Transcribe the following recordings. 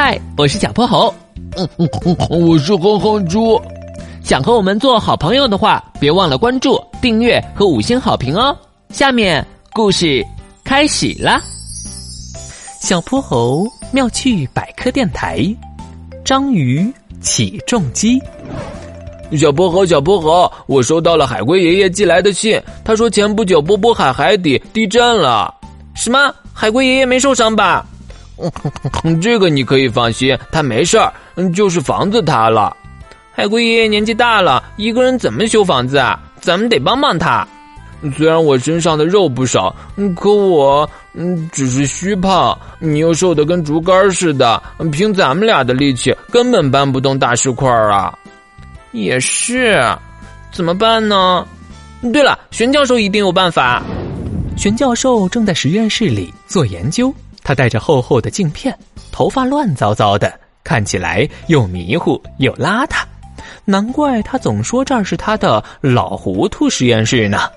嗨，我是小泼猴。嗯嗯嗯，我是哼哼猪。想和我们做好朋友的话，别忘了关注、订阅和五星好评哦。下面故事开始啦。小泼猴妙趣百科电台，章鱼起重机。小泼猴，小泼猴，我收到了海龟爷爷寄来的信，他说前不久波波海海底地震了。什么？海龟爷爷没受伤吧？这个你可以放心，他没事儿，就是房子塌了。海龟爷爷年纪大了，一个人怎么修房子啊？咱们得帮帮他。虽然我身上的肉不少，可我嗯只是虚胖，你又瘦的跟竹竿似的，凭咱们俩的力气根本搬不动大石块啊。也是，怎么办呢？对了，玄教授一定有办法。玄教授正在实验室里做研究。他戴着厚厚的镜片，头发乱糟糟的，看起来又迷糊又邋遢，难怪他总说这儿是他的老糊涂实验室呢。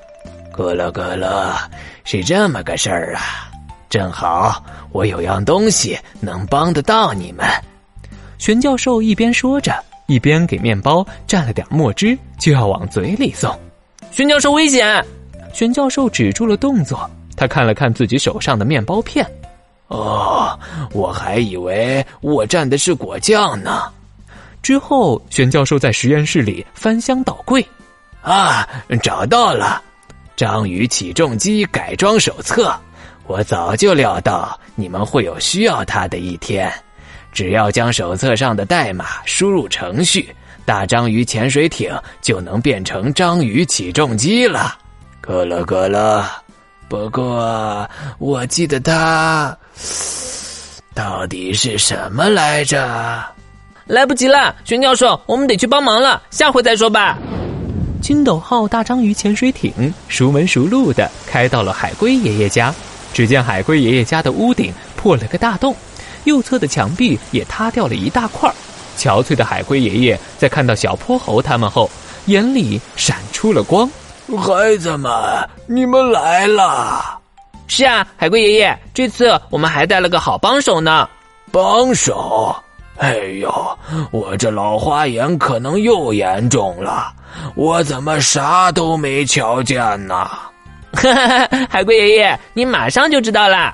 咯了咯了，是这么个事儿啊！正好我有样东西能帮得到你们。玄教授一边说着，一边给面包蘸了点墨汁，就要往嘴里送。玄教授危险！玄教授止住了动作，他看了看自己手上的面包片。哦，我还以为我蘸的是果酱呢。之后，玄教授在实验室里翻箱倒柜，啊，找到了《章鱼起重机改装手册》。我早就料到你们会有需要它的一天。只要将手册上的代码输入程序，大章鱼潜水艇就能变成章鱼起重机了。咯了咯了。不过，我记得它到底是什么来着？来不及了，玄教授，我们得去帮忙了，下回再说吧。金斗号大章鱼潜水艇熟门熟路的开到了海龟爷爷家，只见海龟爷爷家的屋顶破了个大洞，右侧的墙壁也塌掉了一大块。憔悴的海龟爷爷在看到小泼猴他们后，眼里闪出了光。孩子们，你们来了！是啊，海龟爷爷，这次我们还带了个好帮手呢。帮手？哎呦，我这老花眼可能又严重了，我怎么啥都没瞧见呢？哈哈哈，海龟爷爷，你马上就知道了。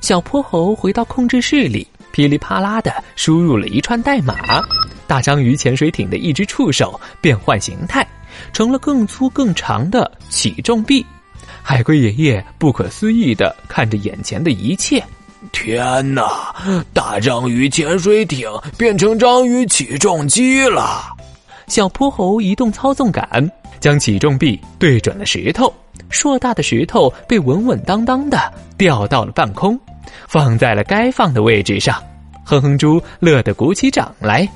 小泼猴回到控制室里，噼里啪啦的输入了一串代码，大章鱼潜水艇的一只触手变换形态。成了更粗更长的起重臂，海龟爷爷不可思议的看着眼前的一切。天哪！大章鱼潜水艇变成章鱼起重机了。小泼猴移动操纵杆，将起重臂对准了石头，硕大的石头被稳稳当当的吊到了半空，放在了该放的位置上。哼哼猪乐得鼓起掌来。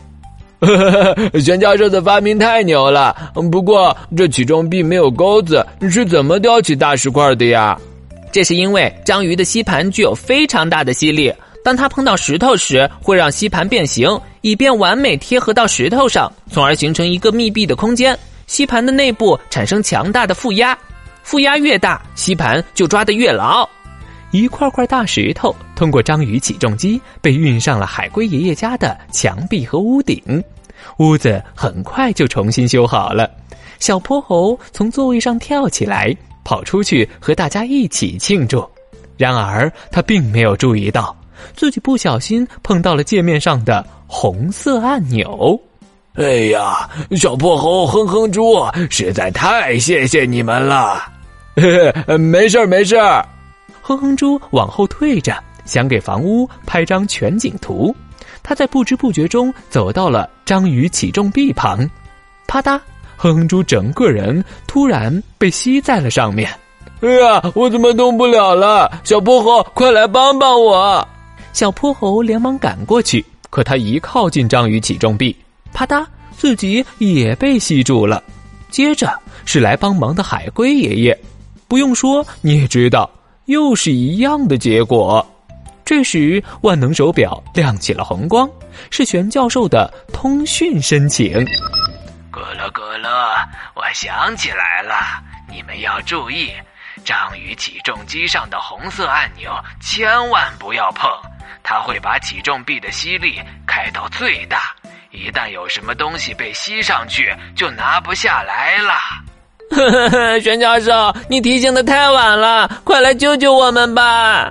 玄教授的发明太牛了，不过这其中并没有钩子，是怎么叼起大石块的呀？这是因为章鱼的吸盘具有非常大的吸力，当它碰到石头时，会让吸盘变形，以便完美贴合到石头上，从而形成一个密闭的空间。吸盘的内部产生强大的负压，负压越大，吸盘就抓得越牢。一块块大石头通过章鱼起重机被运上了海龟爷爷家的墙壁和屋顶，屋子很快就重新修好了。小泼猴从座位上跳起来，跑出去和大家一起庆祝。然而他并没有注意到，自己不小心碰到了界面上的红色按钮。哎呀，小泼猴、哼哼猪，实在太谢谢你们了！没事儿，没事儿。哼哼猪往后退着，想给房屋拍张全景图。他在不知不觉中走到了章鱼起重臂旁，啪嗒，哼哼猪整个人突然被吸在了上面。哎呀，我怎么动不了了？小泼猴，快来帮帮我！小泼猴连忙赶过去，可他一靠近章鱼起重臂，啪嗒，自己也被吸住了。接着是来帮忙的海龟爷爷，不用说，你也知道。又是一样的结果。这时万能手表亮起了红光是玄教授的通讯申请。咕噜咕噜我想起来了你们要注意章鱼起重机上的红色按钮千万不要碰它会把起重臂的吸力开到最大一旦有什么东西被吸上去就拿不下来了。呵呵呵玄教授你提醒的太晚了快来救救我们吧！